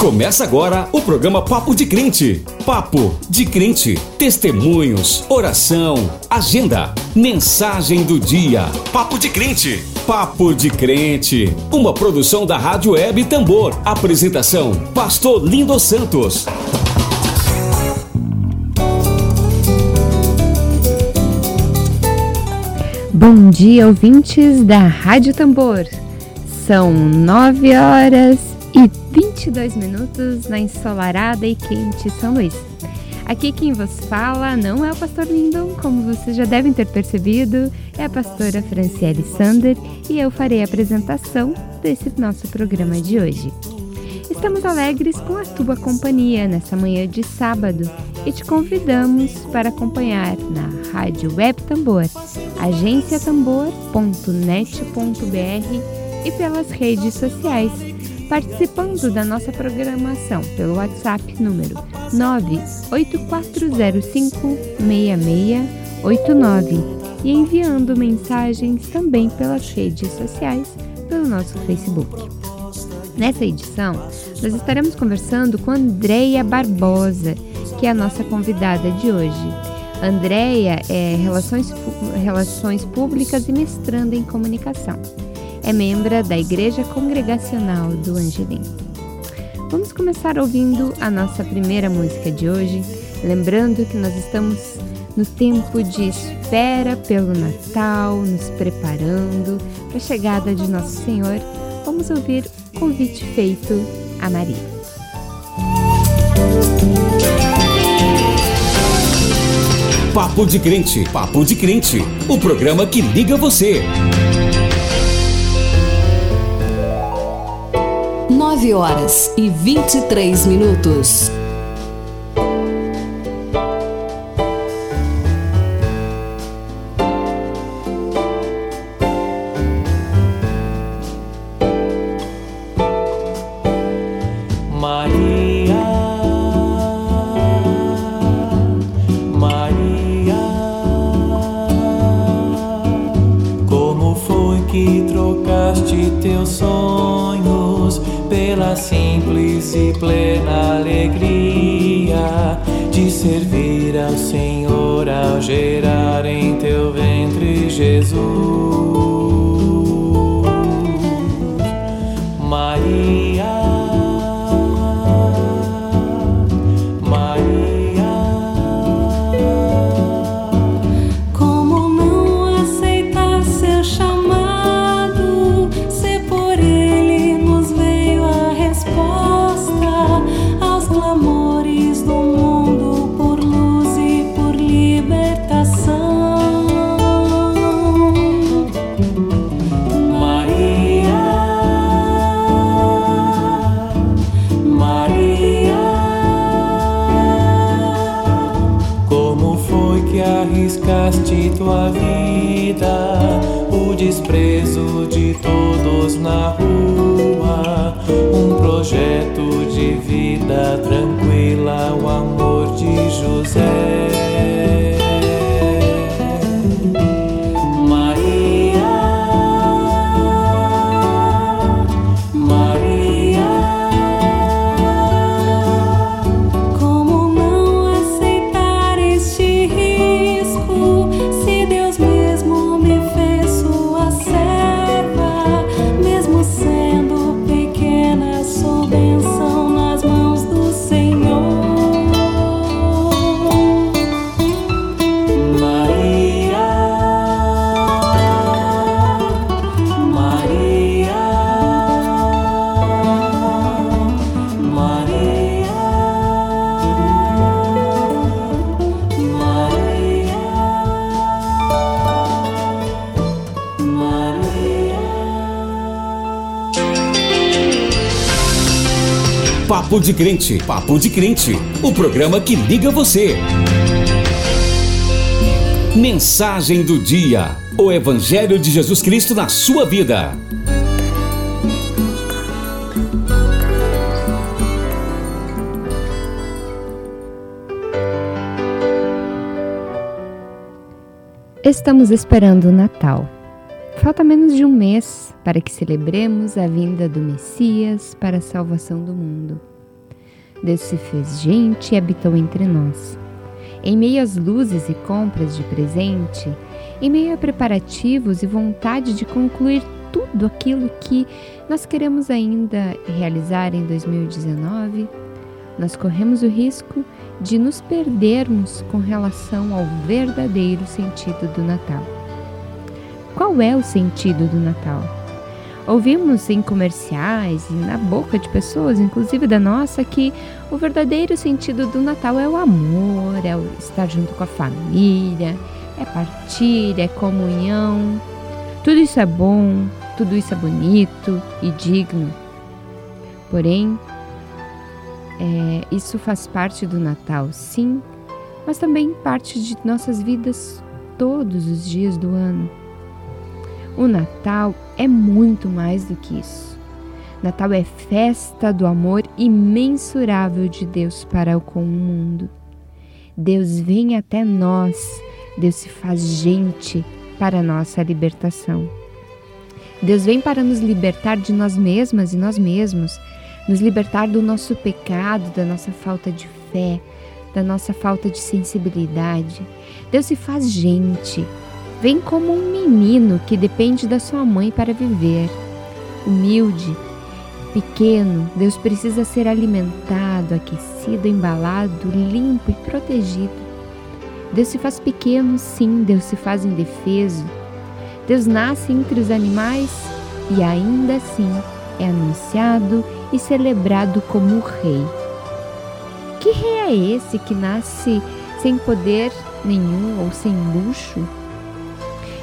Começa agora o programa Papo de Crente. Papo de Crente. Testemunhos, oração, agenda, mensagem do dia. Papo de Crente. Papo de Crente. Uma produção da Rádio Web Tambor. Apresentação: Pastor Lindo Santos. Bom dia, ouvintes da Rádio Tambor. São nove horas 22 minutos na ensolarada e quente São Luís. Aqui quem vos fala não é o pastor Lindon, como vocês já devem ter percebido, é a pastora Franciele Sander e eu farei a apresentação desse nosso programa de hoje. Estamos alegres com a tua companhia nessa manhã de sábado e te convidamos para acompanhar na Rádio Web Tambor, agenciatambor.net.br e pelas redes sociais, participando da nossa programação pelo WhatsApp número 984056689 e enviando mensagens também pelas redes sociais pelo nosso Facebook. Nessa edição, nós estaremos conversando com Andreia Barbosa, que é a nossa convidada de hoje. Andreia é Relações, Relações Públicas e mestranda em Comunicação é membro da Igreja Congregacional do Angelim. Vamos começar ouvindo a nossa primeira música de hoje, lembrando que nós estamos no tempo de espera pelo Natal, nos preparando para a chegada de Nosso Senhor. Vamos ouvir o convite feito a Maria. Papo de Crente, Papo de Crente, o programa que liga você. 9 horas e 23 minutos. Papo de Crente, Papo de Crente, o programa que liga você. Mensagem do dia, o Evangelho de Jesus Cristo na sua vida. Estamos esperando o Natal. Falta menos de um mês para que celebremos a vinda do Messias para a salvação do mundo. Deus se fez gente e habitou entre nós. Em meio às luzes e compras de presente, em meio a preparativos e vontade de concluir tudo aquilo que nós queremos ainda realizar em 2019, nós corremos o risco de nos perdermos com relação ao verdadeiro sentido do Natal. Qual é o sentido do Natal? Ouvimos em comerciais e na boca de pessoas, inclusive da nossa, que o verdadeiro sentido do Natal é o amor, é estar junto com a família, é partilha, é comunhão. Tudo isso é bom, tudo isso é bonito e digno. Porém, é, isso faz parte do Natal, sim, mas também parte de nossas vidas todos os dias do ano. O Natal é muito mais do que isso. Natal é festa do amor imensurável de Deus para com o mundo. Deus vem até nós, Deus se faz gente para nossa libertação. Deus vem para nos libertar de nós mesmas e nós mesmos nos libertar do nosso pecado, da nossa falta de fé, da nossa falta de sensibilidade. Deus se faz gente. Vem como um menino que depende da sua mãe para viver. Humilde, pequeno, Deus precisa ser alimentado, aquecido, embalado, limpo e protegido. Deus se faz pequeno, sim, Deus se faz indefeso. Deus nasce entre os animais e ainda assim é anunciado e celebrado como rei. Que rei é esse que nasce sem poder nenhum ou sem luxo?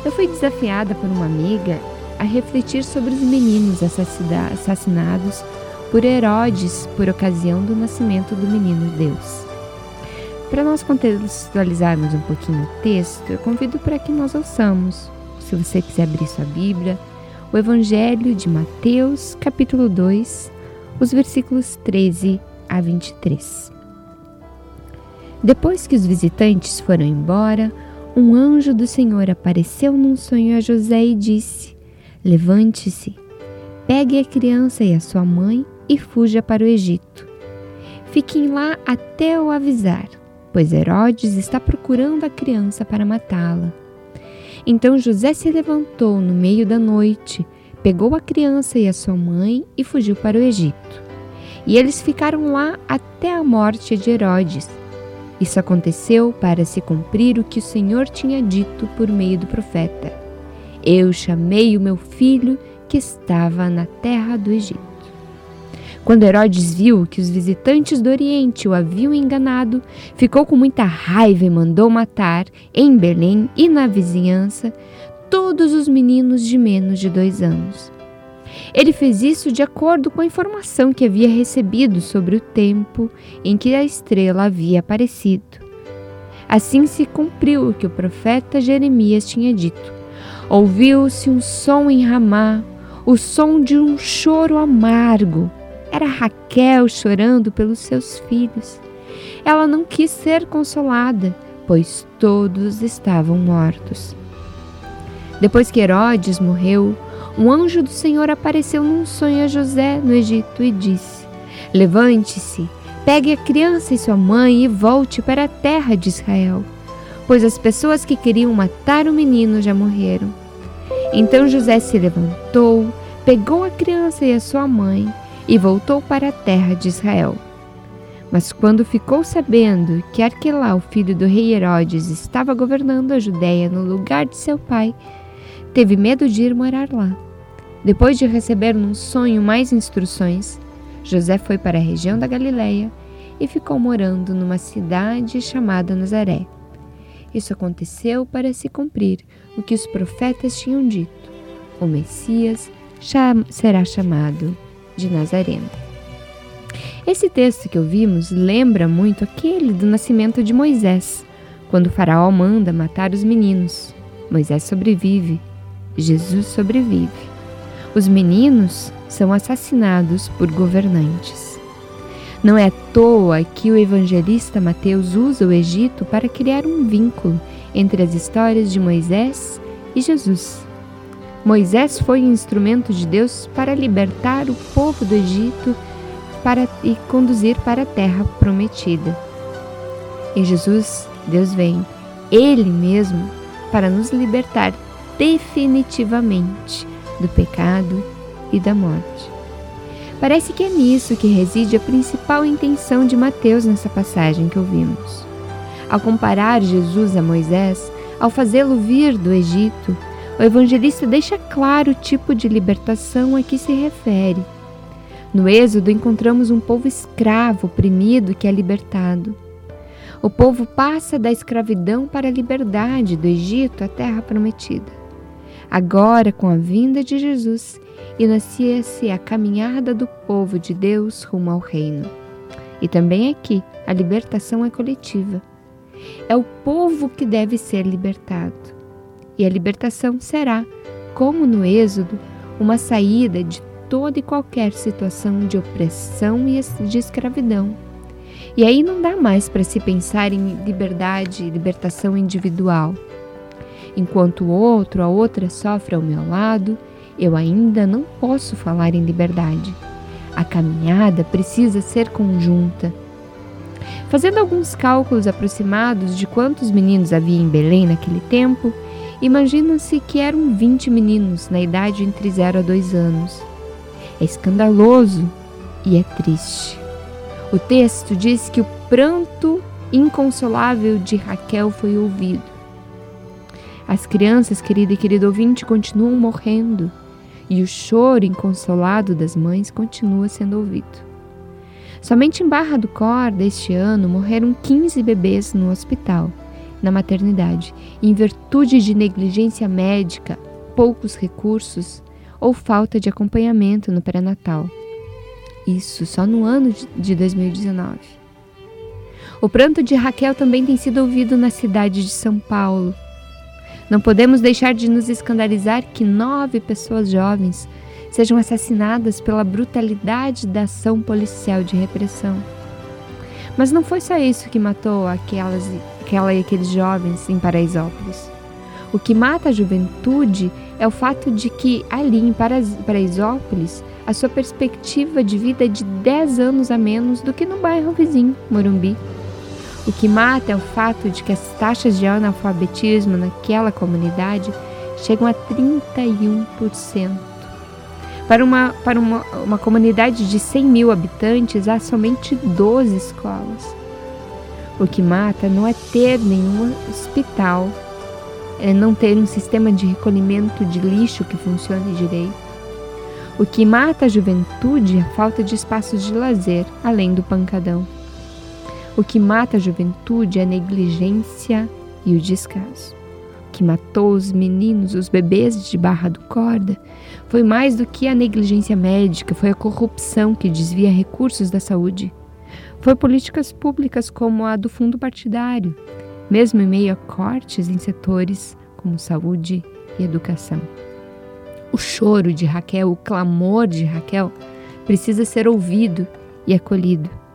Eu fui desafiada por uma amiga a refletir sobre os meninos assassinados por Herodes por ocasião do nascimento do menino Deus. Para nós contextualizarmos um pouquinho o texto, eu convido para que nós ouçamos, se você quiser abrir sua Bíblia, o Evangelho de Mateus, capítulo 2, os versículos 13 a 23. Depois que os visitantes foram embora, um anjo do Senhor apareceu num sonho a José e disse: Levante-se, pegue a criança e a sua mãe e fuja para o Egito. Fiquem lá até eu avisar, pois Herodes está procurando a criança para matá-la. Então José se levantou no meio da noite, pegou a criança e a sua mãe e fugiu para o Egito. E eles ficaram lá até a morte de Herodes. Isso aconteceu para se cumprir o que o Senhor tinha dito por meio do profeta: Eu chamei o meu filho que estava na terra do Egito. Quando Herodes viu que os visitantes do Oriente o haviam enganado, ficou com muita raiva e mandou matar, em Belém e na vizinhança, todos os meninos de menos de dois anos. Ele fez isso de acordo com a informação que havia recebido sobre o tempo em que a estrela havia aparecido. Assim se cumpriu o que o profeta Jeremias tinha dito. Ouviu-se um som em Ramá, o som de um choro amargo. Era Raquel chorando pelos seus filhos. Ela não quis ser consolada, pois todos estavam mortos. Depois que Herodes morreu, um anjo do Senhor apareceu num sonho a José no Egito e disse: Levante-se, pegue a criança e sua mãe e volte para a terra de Israel, pois as pessoas que queriam matar o menino já morreram. Então José se levantou, pegou a criança e a sua mãe e voltou para a terra de Israel. Mas quando ficou sabendo que Arquelau, filho do rei Herodes, estava governando a Judéia no lugar de seu pai, teve medo de ir morar lá. Depois de receber num sonho mais instruções, José foi para a região da Galiléia e ficou morando numa cidade chamada Nazaré. Isso aconteceu para se cumprir o que os profetas tinham dito: o Messias será chamado de Nazareno. Esse texto que ouvimos lembra muito aquele do nascimento de Moisés, quando o Faraó manda matar os meninos. Moisés sobrevive, Jesus sobrevive. Os meninos são assassinados por governantes. Não é à toa que o evangelista Mateus usa o Egito para criar um vínculo entre as histórias de Moisés e Jesus. Moisés foi um instrumento de Deus para libertar o povo do Egito para, e conduzir para a terra prometida. E Jesus, Deus vem, Ele mesmo, para nos libertar definitivamente do pecado e da morte. Parece que é nisso que reside a principal intenção de Mateus nessa passagem que ouvimos. Ao comparar Jesus a Moisés, ao fazê-lo vir do Egito, o evangelista deixa claro o tipo de libertação a que se refere. No Êxodo encontramos um povo escravo, oprimido, que é libertado. O povo passa da escravidão para a liberdade do Egito à terra prometida. Agora, com a vinda de Jesus, inicia-se a caminhada do povo de Deus rumo ao reino. E também aqui, a libertação é coletiva. É o povo que deve ser libertado. E a libertação será, como no Êxodo, uma saída de toda e qualquer situação de opressão e de escravidão. E aí não dá mais para se pensar em liberdade e libertação individual. Enquanto o outro, a outra sofre ao meu lado, eu ainda não posso falar em liberdade. A caminhada precisa ser conjunta. Fazendo alguns cálculos aproximados de quantos meninos havia em Belém naquele tempo, imagina-se que eram 20 meninos na idade entre 0 a 2 anos. É escandaloso e é triste. O texto diz que o pranto inconsolável de Raquel foi ouvido. As crianças, querida e querido ouvinte, continuam morrendo e o choro inconsolado das mães continua sendo ouvido. Somente em Barra do Corda, este ano, morreram 15 bebês no hospital, na maternidade, em virtude de negligência médica, poucos recursos ou falta de acompanhamento no pré-natal. Isso só no ano de 2019. O pranto de Raquel também tem sido ouvido na cidade de São Paulo, não podemos deixar de nos escandalizar que nove pessoas jovens sejam assassinadas pela brutalidade da ação policial de repressão. Mas não foi só isso que matou aquelas, aquela e aqueles jovens em Paraisópolis. O que mata a juventude é o fato de que ali em Paraisópolis a sua perspectiva de vida é de 10 anos a menos do que no bairro vizinho, Morumbi. O que mata é o fato de que as taxas de analfabetismo naquela comunidade chegam a 31%. Para uma, para uma, uma comunidade de 100 mil habitantes, há somente 12 escolas. O que mata não é ter nenhum hospital, é não ter um sistema de recolhimento de lixo que funcione direito. O que mata a juventude é a falta de espaços de lazer, além do pancadão. O que mata a juventude é a negligência e o descaso. O que matou os meninos, os bebês de barra do corda, foi mais do que a negligência médica, foi a corrupção que desvia recursos da saúde. Foi políticas públicas como a do fundo partidário, mesmo em meio a cortes em setores como saúde e educação. O choro de Raquel, o clamor de Raquel, precisa ser ouvido e acolhido.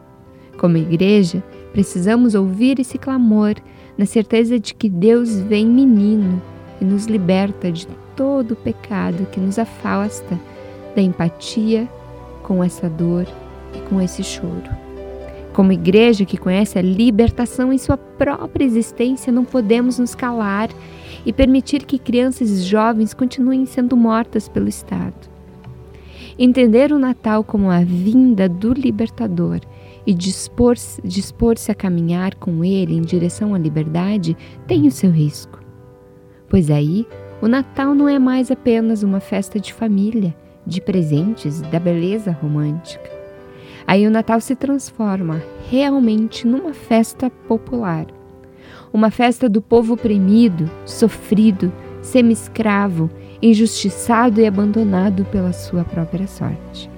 Como igreja, precisamos ouvir esse clamor na certeza de que Deus vem menino e nos liberta de todo o pecado que nos afasta da empatia com essa dor e com esse choro. Como igreja que conhece a libertação em sua própria existência, não podemos nos calar e permitir que crianças e jovens continuem sendo mortas pelo Estado. Entender o Natal como a vinda do libertador e dispor-se dispor a caminhar com ele em direção à liberdade tem o seu risco. Pois aí, o Natal não é mais apenas uma festa de família, de presentes, da beleza romântica. Aí o Natal se transforma realmente numa festa popular. Uma festa do povo oprimido, sofrido, semi-escravo, injustiçado e abandonado pela sua própria sorte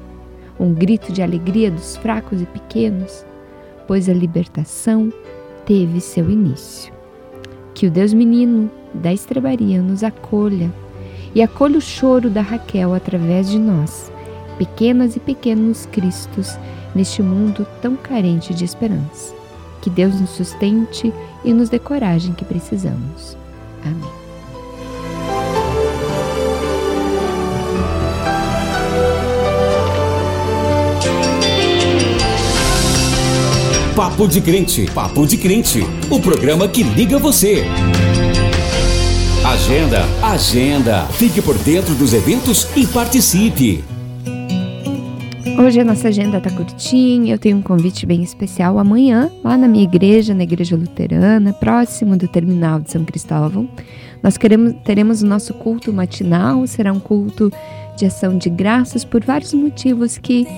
um grito de alegria dos fracos e pequenos, pois a libertação teve seu início. Que o Deus menino da estrebaria nos acolha e acolha o choro da Raquel através de nós, pequenas e pequenos Cristos neste mundo tão carente de esperança. Que Deus nos sustente e nos dê coragem que precisamos. Amém. Papo de Crente, Papo de Crente, o programa que liga você. Agenda, agenda. Fique por dentro dos eventos e participe. Hoje a nossa agenda tá curtinha, eu tenho um convite bem especial amanhã, lá na minha igreja, na Igreja Luterana, próximo do terminal de São Cristóvão. Nós queremos, teremos o nosso culto matinal, será um culto de ação de graças por vários motivos que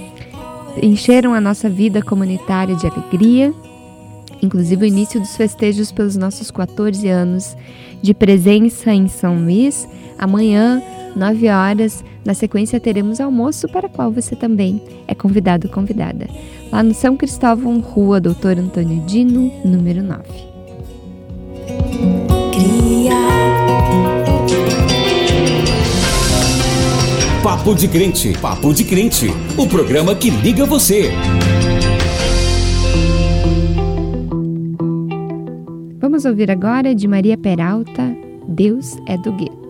encheram a nossa vida comunitária de alegria, inclusive o início dos festejos pelos nossos 14 anos de presença em São Luís. Amanhã, 9 horas, na sequência teremos almoço para qual você também é convidado ou convidada. Lá no São Cristóvão, Rua Doutor Antônio Dino, número 9. Papo de Crente, Papo de Crente, o programa que liga você. Vamos ouvir agora de Maria Peralta, Deus é do Gueto.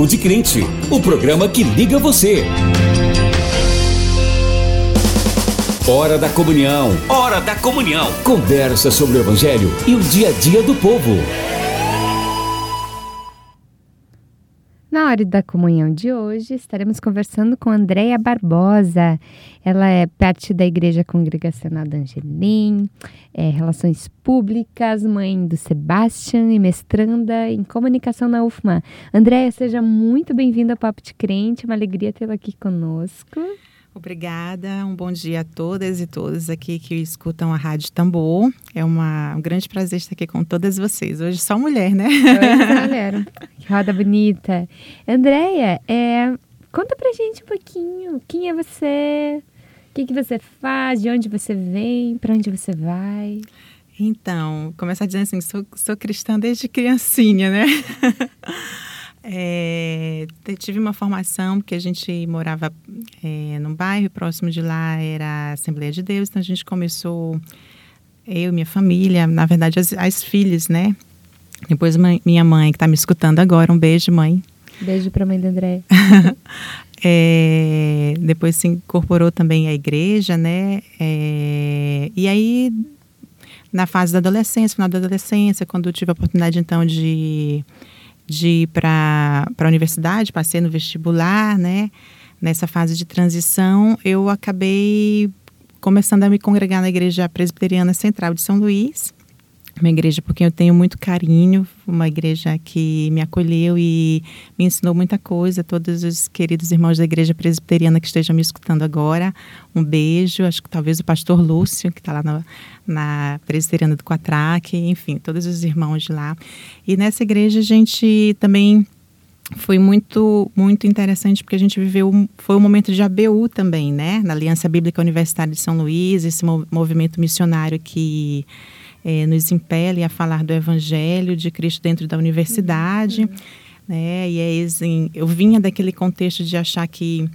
Papo de Crente. O programa que liga você. Hora da Comunhão. Hora da Comunhão. Conversa sobre o Evangelho e o dia a dia do povo. Na hora da comunhão de hoje, estaremos conversando com Andréia Barbosa. Ela é parte da Igreja Congregacional da Angelim, é Relações Públicas, mãe do Sebastian e mestranda em Comunicação na UFMA. Andréia, seja muito bem-vinda ao Papo de Crente, uma alegria tê-la aqui conosco. Obrigada, um bom dia a todas e todos aqui que escutam a Rádio Tambor. É uma, um grande prazer estar aqui com todas vocês. Hoje só mulher, né? Oi, mulher. Que roda bonita. Andréia, é, conta pra gente um pouquinho. Quem é você? O que, que você faz? De onde você vem? Para onde você vai? Então, começar dizendo assim, sou, sou cristã desde criancinha, né? É, tive uma formação porque a gente morava é, num bairro próximo de lá era a Assembleia de Deus, então a gente começou eu minha família, na verdade as, as filhas, né? Depois minha mãe que está me escutando agora, um beijo mãe. Beijo para a mãe da André. é, depois se incorporou também à igreja, né? É, e aí na fase da adolescência, final da adolescência, quando eu tive a oportunidade então de de ir para a universidade, passei no vestibular, né? Nessa fase de transição, eu acabei começando a me congregar na Igreja Presbiteriana Central de São Luís, uma igreja por quem eu tenho muito carinho, uma igreja que me acolheu e me ensinou muita coisa. Todos os queridos irmãos da igreja presbiteriana que estejam me escutando agora, um beijo. Acho que talvez o pastor Lúcio, que está lá na, na presbiteriana do Quatraque, enfim, todos os irmãos de lá. E nessa igreja a gente também foi muito muito interessante porque a gente viveu foi um momento de ABU também, né? Na Aliança Bíblica Universitária de São Luís, esse movimento missionário que é, nos impele a falar do Evangelho de Cristo dentro da universidade. Uhum. Né? E assim, eu vinha daquele contexto de achar que,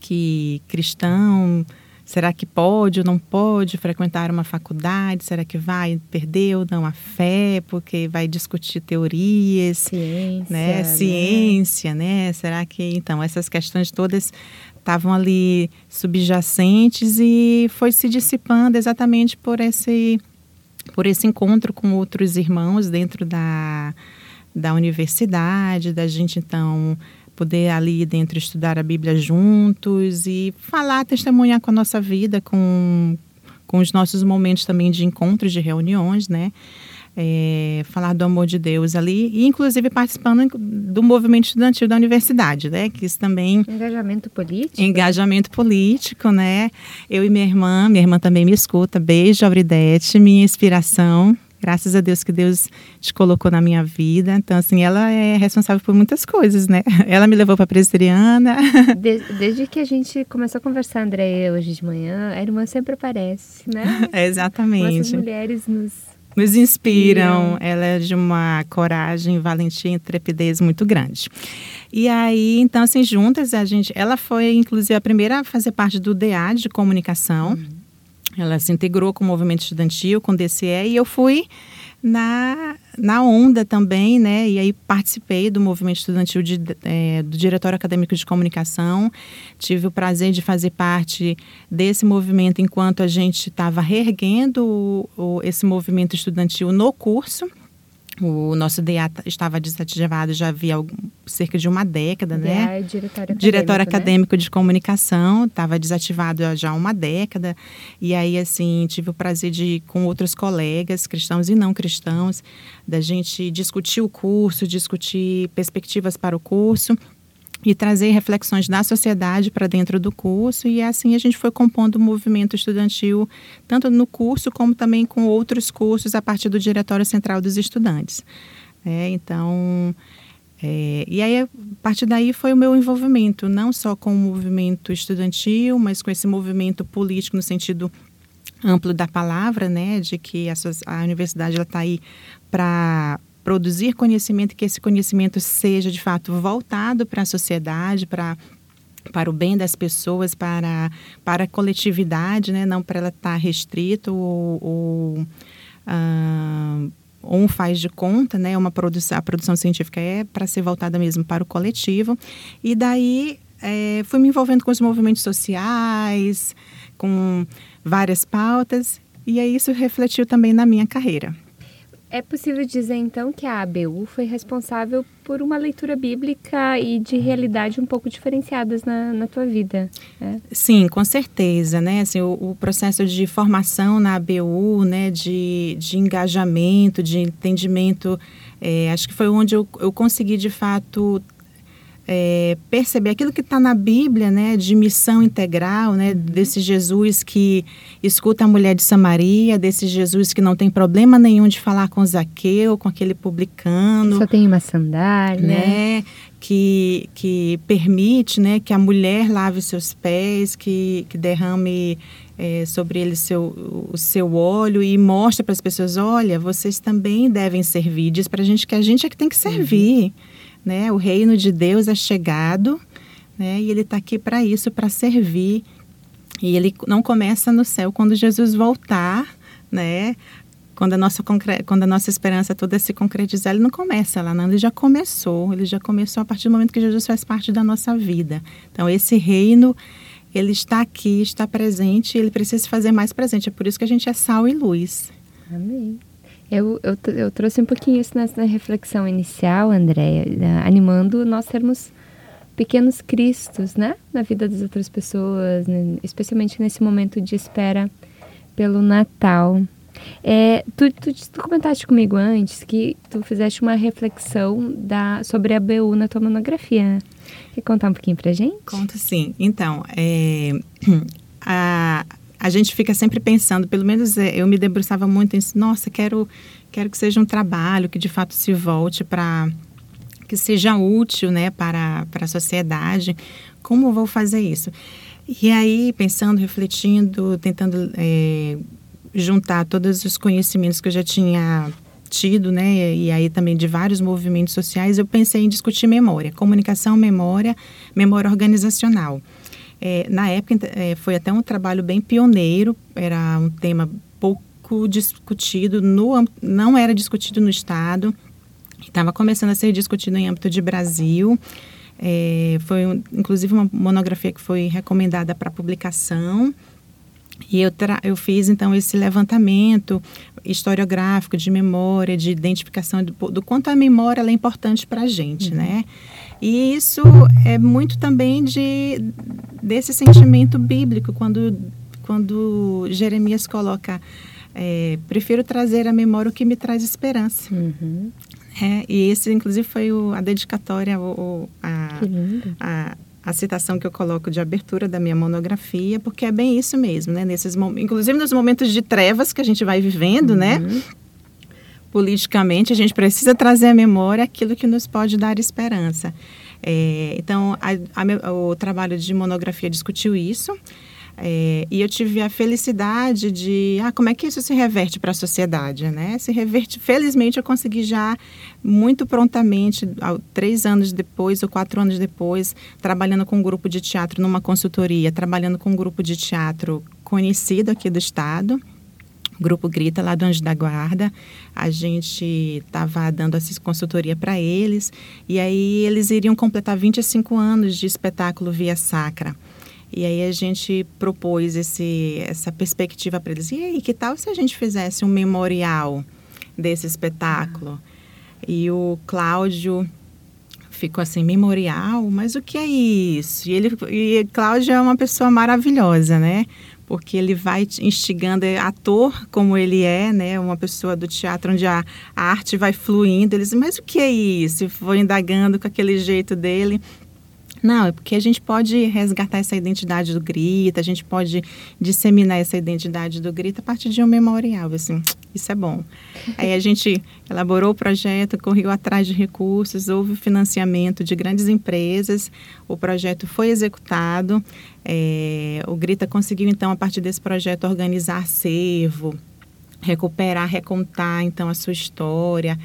que cristão será que pode ou não pode frequentar uma faculdade? Será que vai perder ou não a fé? Porque vai discutir teorias, ciência, né? né? Ciência, né? Será que então essas questões todas estavam ali subjacentes e foi se dissipando exatamente por esse por esse encontro com outros irmãos dentro da, da universidade, da gente então poder ali dentro estudar a Bíblia juntos e falar, testemunhar com a nossa vida, com, com os nossos momentos também de encontros, de reuniões, né? É, falar do amor de Deus ali, e inclusive participando do movimento estudantil da universidade, né? Que isso também. Engajamento político? Engajamento político, né? Eu e minha irmã, minha irmã também me escuta. Beijo, Auridete, minha inspiração. Graças a Deus que Deus te colocou na minha vida. Então, assim, ela é responsável por muitas coisas, né? Ela me levou para a presbiteriana. Desde, desde que a gente começou a conversar, André, hoje de manhã, a irmã sempre aparece, né? exatamente. Nossas mulheres nos nos inspiram. Ela é de uma coragem, valentia e trepidez muito grande. E aí, então, assim, juntas, a gente. Ela foi, inclusive, a primeira a fazer parte do DA de comunicação. Uhum. Ela se integrou com o movimento estudantil, com o DCE, e eu fui na, na onda também, né? E aí participei do movimento estudantil de, é, do Diretório Acadêmico de Comunicação. Tive o prazer de fazer parte desse movimento enquanto a gente estava reerguendo o, o, esse movimento estudantil no curso. O nosso DA estava desativado já havia cerca de uma década, DA né? É diretório diretório né? acadêmico de comunicação, estava desativado já há uma década. E aí, assim, tive o prazer de, com outros colegas, cristãos e não cristãos, da gente discutir o curso, discutir perspectivas para o curso e trazer reflexões da sociedade para dentro do curso e assim a gente foi compondo o movimento estudantil tanto no curso como também com outros cursos a partir do Diretório Central dos Estudantes. É, então, é, e aí a partir daí foi o meu envolvimento não só com o movimento estudantil, mas com esse movimento político no sentido amplo da palavra, né, de que a, a universidade está aí para produzir conhecimento que esse conhecimento seja de fato voltado para a sociedade, para para o bem das pessoas, para, para a coletividade, né? não para ela estar restrito ou, ou uh, um faz de conta, né? Uma produção, a produção científica é para ser voltada mesmo para o coletivo. E daí é, fui me envolvendo com os movimentos sociais, com várias pautas, e aí isso refletiu também na minha carreira. É possível dizer então que a ABU foi responsável por uma leitura bíblica e de realidade um pouco diferenciadas na, na tua vida. Né? Sim, com certeza, né? Assim, o, o, processo de formação na ABU, né, de, de engajamento, de entendimento, é, acho que foi onde eu, eu consegui de fato é, perceber aquilo que está na Bíblia, né, de missão integral, né, desse Jesus que escuta a mulher de Samaria, desse Jesus que não tem problema nenhum de falar com Zaqueu, com aquele publicano. Só tem uma sandália. Né, que, que permite né, que a mulher lave seus pés, que, que derrame é, sobre ele seu, o seu óleo e mostra para as pessoas, olha, vocês também devem servir. Diz para a gente que a gente é que tem que servir. Uhum né? O reino de Deus é chegado, né? E ele está aqui para isso, para servir. E ele não começa no céu quando Jesus voltar, né? Quando a nossa, quando a nossa esperança toda se concretizar, ele não começa lá, não. Ele já começou. Ele já começou a partir do momento que Jesus faz parte da nossa vida. Então, esse reino, ele está aqui, está presente, ele precisa se fazer mais presente. É por isso que a gente é sal e luz. Amém. Eu, eu, eu trouxe um pouquinho isso nessa reflexão inicial, Andréia, animando nós sermos pequenos cristos, né? Na vida das outras pessoas, né? especialmente nesse momento de espera pelo Natal. É, tu, tu, tu, comentaste comigo antes que tu fizeste uma reflexão da, sobre a BU na tua monografia. Né? Quer contar um pouquinho pra gente? Conto sim. Então, é, a, a gente fica sempre pensando, pelo menos é, eu me debruçava muito em, nossa, quero, quero que seja um trabalho que de fato se volte para que seja útil, né, para, para a sociedade. Como vou fazer isso? E aí, pensando, refletindo, tentando é, juntar todos os conhecimentos que eu já tinha tido, né, e aí também de vários movimentos sociais, eu pensei em discutir memória, comunicação, memória, memória organizacional. É, na época é, foi até um trabalho bem pioneiro, era um tema pouco discutido, no, não era discutido no Estado, estava começando a ser discutido em âmbito de Brasil. É, foi um, inclusive uma monografia que foi recomendada para publicação. E eu, eu fiz então esse levantamento historiográfico de memória, de identificação do, do quanto a memória é importante para a gente, uhum. né? E isso é muito também de desse sentimento bíblico, quando, quando Jeremias coloca, é, prefiro trazer à memória o que me traz esperança. Uhum. É, e esse, inclusive, foi o, a dedicatória, o, a, a, a, citação que eu coloco de abertura da minha monografia, porque é bem isso mesmo, né? Nesses, inclusive nos momentos de trevas que a gente vai vivendo, né? uhum. né? Politicamente, a gente precisa trazer à memória aquilo que nos pode dar esperança. É, então, a, a, o trabalho de monografia discutiu isso. É, e eu tive a felicidade de, ah, como é que isso se reverte para a sociedade, né? Se reverte, felizmente eu consegui já muito prontamente, três anos depois ou quatro anos depois, trabalhando com um grupo de teatro numa consultoria, trabalhando com um grupo de teatro conhecido aqui do estado, Grupo Grita, lá do Anjo da Guarda. A gente estava dando essa consultoria para eles. E aí eles iriam completar 25 anos de espetáculo Via Sacra. E aí a gente propôs esse, essa perspectiva para eles. E aí, que tal se a gente fizesse um memorial desse espetáculo? E o Cláudio ficou assim, memorial? Mas o que é isso? E, ele, e Cláudio é uma pessoa maravilhosa, né? Porque ele vai instigando, é ator como ele é, né, uma pessoa do teatro onde a, arte vai fluindo, eles, mas o que é isso? E foi indagando com aquele jeito dele. Não, é porque a gente pode resgatar essa identidade do grita, a gente pode disseminar essa identidade do grita a partir de um memorial, assim, isso é bom. Aí a gente elaborou o projeto, correu atrás de recursos, houve financiamento de grandes empresas, o projeto foi executado, é, o Grita conseguiu, então, a partir desse projeto, organizar acervo, recuperar, recontar então a sua história.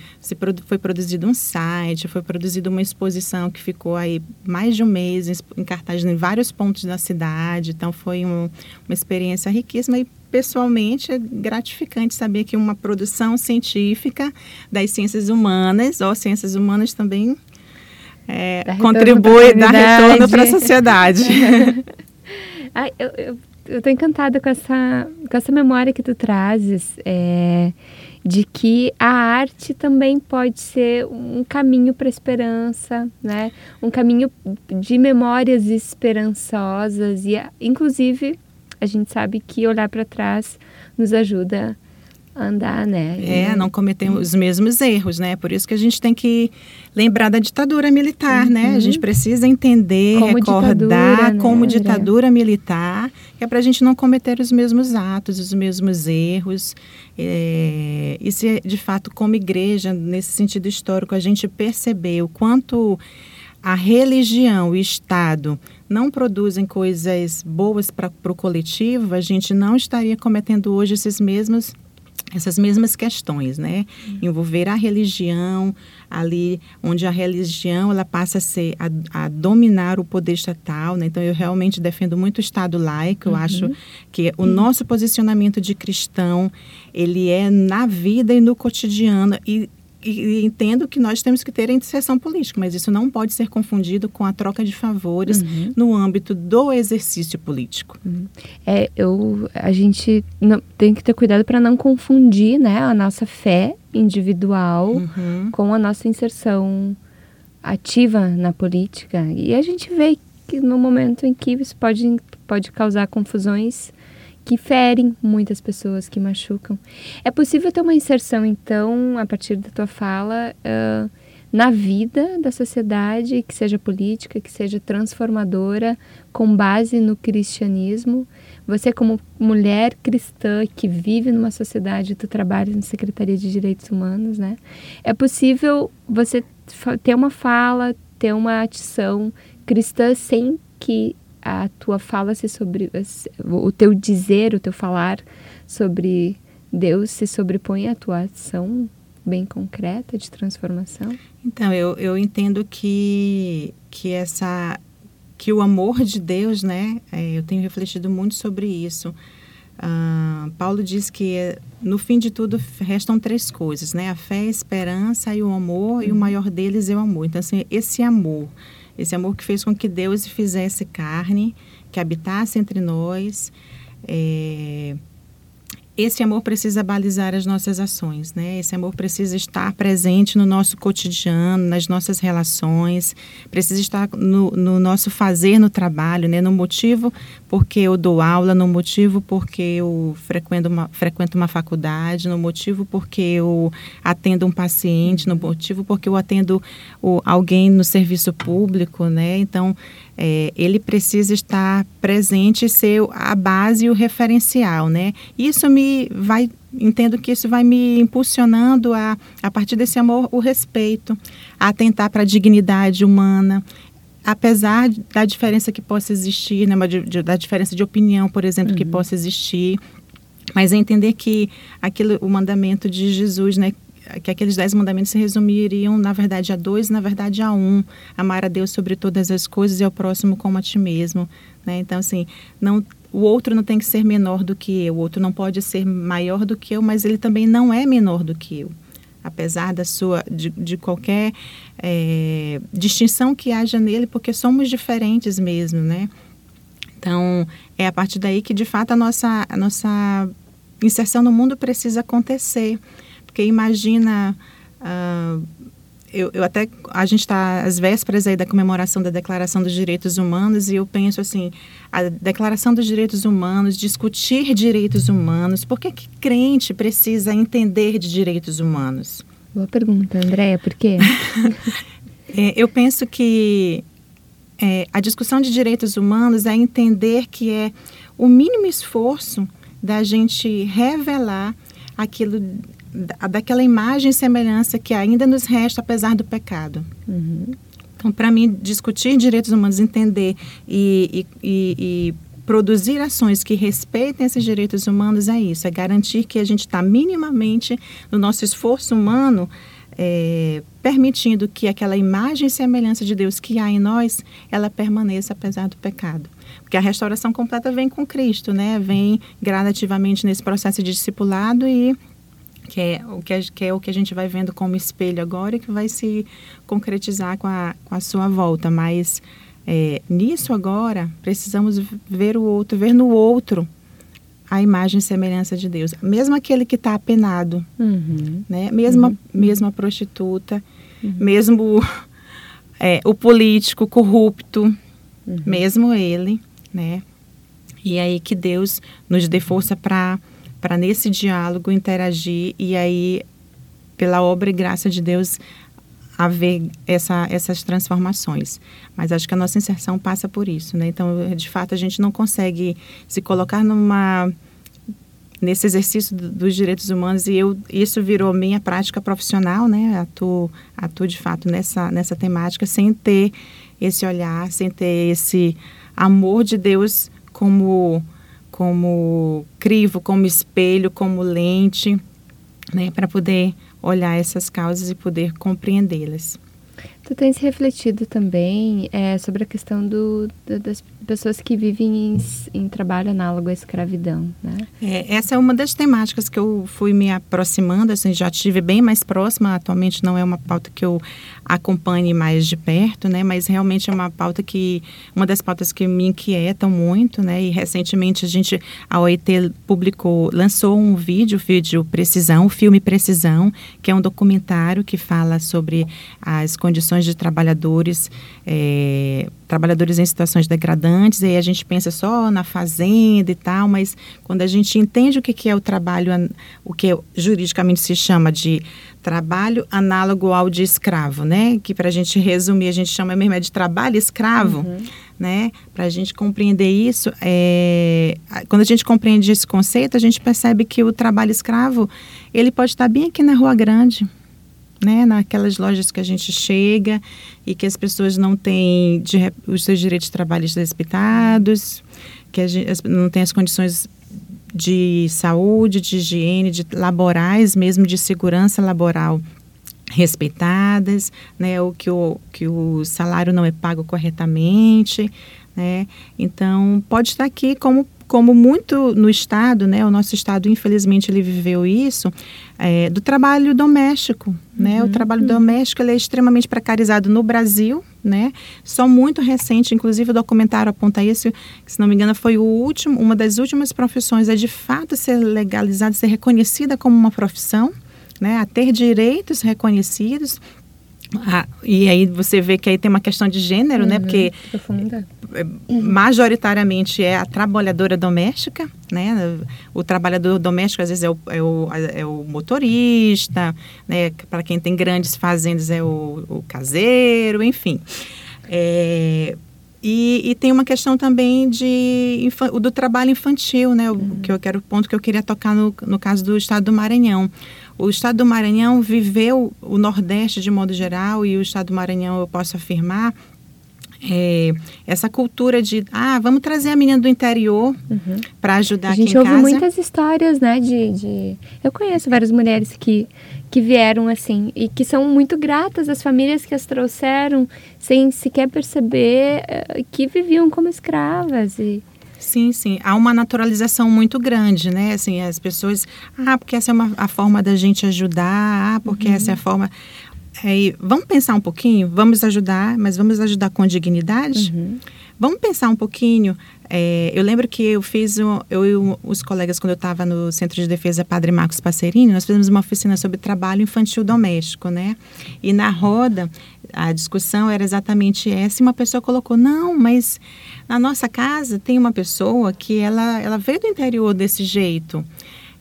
foi produzido um site, foi produzida uma exposição que ficou aí mais de um mês em cartaz em vários pontos da cidade. Então foi um, uma experiência riquíssima e pessoalmente é gratificante saber que uma produção científica das ciências humanas, ou ciências humanas também é, dá contribui, dá retorno para a sociedade. Ai, eu estou encantada com essa, com essa memória que tu trazes. É, de que a arte também pode ser um caminho para esperança, né? Um caminho de memórias esperançosas e, inclusive, a gente sabe que olhar para trás nos ajuda andar, né? É, não cometer os mesmos erros, né? Por isso que a gente tem que lembrar da ditadura militar, uhum. né? A gente uhum. precisa entender, como recordar ditadura, né, como ditadura militar, que é para a gente não cometer os mesmos atos, os mesmos erros. É, e se, de fato, como igreja, nesse sentido histórico, a gente perceber o quanto a religião, o Estado, não produzem coisas boas para o coletivo, a gente não estaria cometendo hoje esses mesmos essas mesmas questões, né? Uhum. Envolver a religião ali, onde a religião ela passa a ser a, a dominar o poder estatal, né? Então eu realmente defendo muito o Estado laico. Eu uhum. acho que o nosso posicionamento de cristão ele é na vida e no cotidiano e e entendo que nós temos que ter a interseção política, mas isso não pode ser confundido com a troca de favores uhum. no âmbito do exercício político. Uhum. É, eu, a gente não, tem que ter cuidado para não confundir né, a nossa fé individual uhum. com a nossa inserção ativa na política. E a gente vê que no momento em que isso pode, pode causar confusões que ferem muitas pessoas, que machucam. É possível ter uma inserção, então, a partir da tua fala, uh, na vida da sociedade, que seja política, que seja transformadora, com base no cristianismo. Você, como mulher cristã que vive numa sociedade, tu trabalha na Secretaria de Direitos Humanos, né? É possível você ter uma fala, ter uma atição cristã sem que a tua fala se sobre o teu dizer, o teu falar sobre Deus se sobrepõe à tua ação bem concreta de transformação? Então, eu, eu entendo que, que essa que o amor de Deus, né? É, eu tenho refletido muito sobre isso. Uh, Paulo diz que no fim de tudo restam três coisas, né? A fé, a esperança e o amor, e o maior deles é o amor. Então, assim, esse amor esse amor que fez com que Deus fizesse carne, que habitasse entre nós. É, esse amor precisa balizar as nossas ações, né? Esse amor precisa estar presente no nosso cotidiano, nas nossas relações, precisa estar no, no, nosso fazer no trabalho, né? No motivo porque eu dou aula, no motivo porque eu frequento uma, frequento uma faculdade, no motivo porque eu atendo um paciente, no motivo porque eu atendo o, alguém no serviço público, né? Então, é, ele precisa estar presente e ser a base e o referencial, né? Isso me vai, entendo que isso vai me impulsionando a, a partir desse amor, o respeito, a atentar para a dignidade humana, apesar da diferença que possa existir, né, da diferença de opinião, por exemplo, uhum. que possa existir, mas entender que aquilo, o mandamento de Jesus, né, que aqueles dez mandamentos se resumiriam, na verdade, a dois, na verdade, a um. Amar a Deus sobre todas as coisas e ao próximo como a ti mesmo. Né? Então, assim, não, o outro não tem que ser menor do que eu, o outro não pode ser maior do que eu, mas ele também não é menor do que eu. Apesar da sua, de, de qualquer é, distinção que haja nele, porque somos diferentes mesmo, né? Então, é a partir daí que, de fato, a nossa, a nossa inserção no mundo precisa acontecer. Porque imagina. Uh, eu, eu, até a gente está às vésperas aí da comemoração da Declaração dos Direitos Humanos e eu penso assim a Declaração dos Direitos Humanos discutir direitos humanos por que, que crente precisa entender de direitos humanos boa pergunta Andréia por quê é, eu penso que é, a discussão de direitos humanos é entender que é o mínimo esforço da gente revelar aquilo daquela imagem e semelhança que ainda nos resta apesar do pecado. Uhum. Então, para mim, discutir direitos humanos, entender e, e, e, e, produzir ações que respeitem esses direitos humanos é isso, é garantir que a gente está minimamente no nosso esforço humano é, permitindo que aquela imagem e semelhança de Deus que há em nós, ela permaneça apesar do pecado. Porque a restauração completa vem com Cristo, né? Vem gradativamente nesse processo de discipulado e que é, o que, é, que é o que a gente vai vendo como espelho agora e que vai se concretizar com a, com a sua volta. Mas é, nisso agora, precisamos ver o outro, ver no outro a imagem e semelhança de Deus. Mesmo aquele que está apenado, uhum. né? mesmo, uhum. mesmo a prostituta, uhum. mesmo é, o político corrupto, uhum. mesmo ele, né? E aí que Deus nos dê força para para nesse diálogo interagir e aí pela obra e graça de Deus haver essa, essas transformações. Mas acho que a nossa inserção passa por isso, né? Então, de fato, a gente não consegue se colocar numa nesse exercício dos direitos humanos e eu isso virou minha prática profissional, né? Atuo, atuo de fato nessa nessa temática sem ter esse olhar, sem ter esse amor de Deus como como crivo, como espelho, como lente, né, para poder olhar essas causas e poder compreendê-las. Tu tens refletido também é, sobre a questão do, do, das pessoas que vivem em, em, trabalho análogo à escravidão, né? É, essa é uma das temáticas que eu fui me aproximando, assim, já tive bem mais próxima, atualmente não é uma pauta que eu acompanhe mais de perto, né? Mas realmente é uma pauta que, uma das pautas que me inquietam muito, né? E recentemente a gente, a OIT publicou, lançou um vídeo, vídeo Precisão, o filme Precisão, que é um documentário que fala sobre as condições de trabalhadores, é, trabalhadores em situações degradantes, e aí a gente pensa só na fazenda e tal, mas quando a gente entende o que é o trabalho, o que juridicamente se chama de trabalho análogo ao de escravo, né? Que para a gente resumir, a gente chama mesmo é de trabalho escravo, uhum. né? Para a gente compreender isso, é... quando a gente compreende esse conceito, a gente percebe que o trabalho escravo ele pode estar bem aqui na Rua Grande, né, naquelas lojas que a gente chega e que as pessoas não têm de, os seus direitos trabalho respeitados, que gente, não tem as condições de saúde, de higiene, de laborais, mesmo de segurança laboral respeitadas, né, o que o, que o salário não é pago corretamente, né, então pode estar aqui como como muito no Estado, né, o nosso Estado, infelizmente, ele viveu isso, é, do trabalho doméstico. Né? Uhum. O trabalho doméstico ele é extremamente precarizado no Brasil, né? Só muito recente, inclusive o documentário aponta isso, que, se não me engano, foi o último, uma das últimas profissões a de fato ser legalizada, ser reconhecida como uma profissão, né? A ter direitos reconhecidos ah, e aí você vê que aí tem uma questão de gênero, né? uhum, né? Porque profunda. É, majoritariamente é a trabalhadora doméstica, né? O trabalhador doméstico às vezes é o, é o, é o motorista, né? Para quem tem grandes fazendas é o, o caseiro, enfim. É, e, e, tem uma questão também de do trabalho infantil, né? O, uhum. que eu quero ponto que eu queria tocar no, no caso do Estado do Maranhão. O Estado do Maranhão viveu o Nordeste de modo geral e o Estado do Maranhão eu posso afirmar é, essa cultura de ah vamos trazer a menina do interior uhum. para ajudar aqui em casa. A gente ouve muitas histórias, né? De, de, eu conheço várias mulheres que que vieram assim e que são muito gratas às famílias que as trouxeram sem sequer perceber uh, que viviam como escravas e Sim, sim. Há uma naturalização muito grande, né? Assim, as pessoas, ah, porque essa é uma, a forma da gente ajudar, ah, porque uhum. essa é a forma. É, vamos pensar um pouquinho, vamos ajudar, mas vamos ajudar com dignidade? Uhum. Vamos pensar um pouquinho. É, eu lembro que eu fiz, um, eu e os colegas, quando eu estava no Centro de Defesa Padre Marcos Passerini, nós fizemos uma oficina sobre trabalho infantil doméstico, né? E na roda, a discussão era exatamente essa, e uma pessoa colocou, não, mas na nossa casa tem uma pessoa que ela, ela veio do interior desse jeito.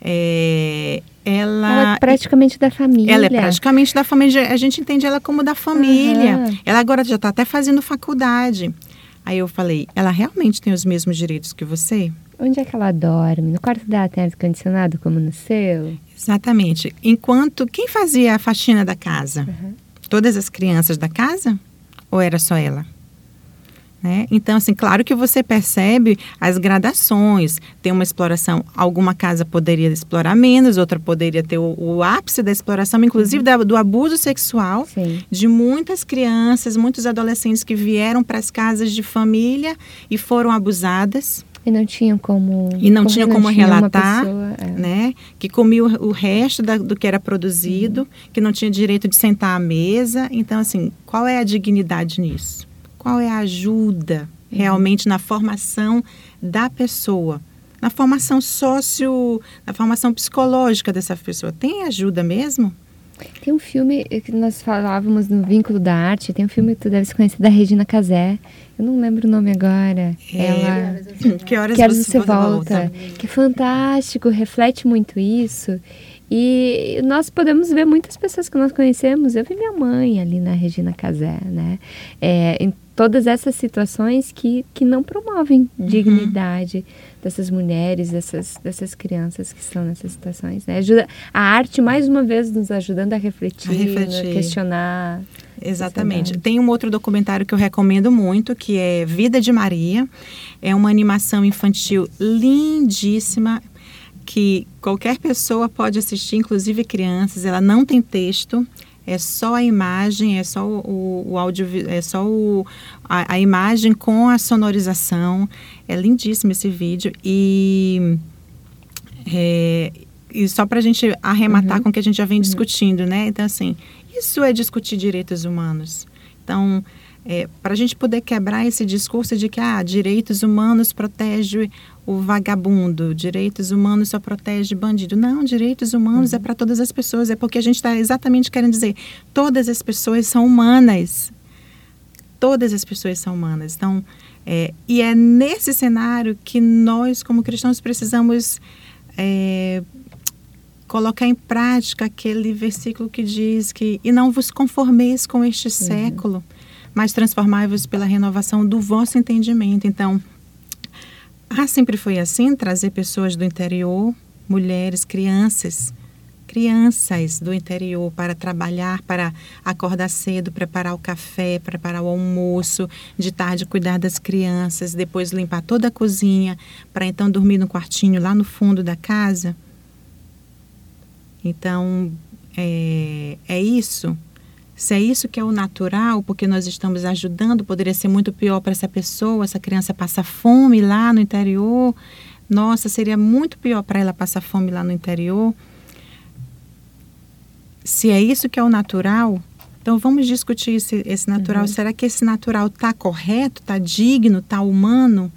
É, ela, ela, é praticamente da família. Ela é praticamente da família. A gente entende ela como da família. Uhum. Ela agora já está até fazendo faculdade. Aí eu falei, ela realmente tem os mesmos direitos que você? Onde é que ela dorme? No quarto dela tem ar-condicionado como no seu? Exatamente. Enquanto, quem fazia a faxina da casa? Uhum. Todas as crianças da casa? Ou era só ela? Né? Então, assim, claro que você percebe as gradações. Tem uma exploração, alguma casa poderia explorar menos, outra poderia ter o, o ápice da exploração, inclusive uhum. da, do abuso sexual Sim. de muitas crianças, muitos adolescentes que vieram para as casas de família e foram abusadas. E não tinham como e não tinha como relatar, pessoa, é. né? Que comia o, o resto da, do que era produzido, uhum. que não tinha direito de sentar à mesa. Então, assim, qual é a dignidade nisso? Qual é a ajuda uhum. realmente na formação da pessoa? Na formação sócio, na formação psicológica dessa pessoa. Tem ajuda mesmo? Tem um filme que nós falávamos no Vínculo da Arte, tem um filme que tu deve conhecer da Regina Casé. Eu não lembro o nome agora. É, Ela Que horas, que horas você, você volta? volta? Que é fantástico, reflete muito isso. E nós podemos ver muitas pessoas que nós conhecemos. Eu vi minha mãe ali na Regina Casé, né? É, em todas essas situações que, que não promovem uhum. dignidade dessas mulheres, dessas, dessas crianças que estão nessas situações. Né? Ajuda, a arte, mais uma vez, nos ajudando a refletir, a refletir. questionar. Exatamente. Tem um outro documentário que eu recomendo muito, que é Vida de Maria. É uma animação infantil lindíssima que qualquer pessoa pode assistir, inclusive crianças. Ela não tem texto é só a imagem, é só o, o áudio, é só o, a, a, imagem com a sonorização. É lindíssimo esse vídeo e, é, e só para a gente arrematar uhum. com o que a gente já vem uhum. discutindo, né? Então assim, isso é discutir direitos humanos. Então é, para a gente poder quebrar esse discurso de que ah, direitos humanos protege o vagabundo, direitos humanos só protege bandido. Não, direitos humanos é uhum. é para todas as pessoas. É porque a gente está exatamente querendo dizer todas as pessoas são humanas. Todas as pessoas são humanas. Então, é, e é nesse cenário que nós, como cristãos, precisamos é, colocar em prática aquele versículo que diz que e não vos conformeis com este uhum. século mas transformai-vos pela renovação do vosso entendimento. Então, ah, sempre foi assim, trazer pessoas do interior, mulheres, crianças, crianças do interior para trabalhar, para acordar cedo, preparar o café, preparar o almoço, de tarde cuidar das crianças, depois limpar toda a cozinha, para então dormir no quartinho lá no fundo da casa. Então, é, é isso se é isso que é o natural, porque nós estamos ajudando, poderia ser muito pior para essa pessoa, essa criança passa fome lá no interior. Nossa, seria muito pior para ela passar fome lá no interior. Se é isso que é o natural, então vamos discutir esse, esse natural. Uhum. Será que esse natural está correto, está digno, está humano?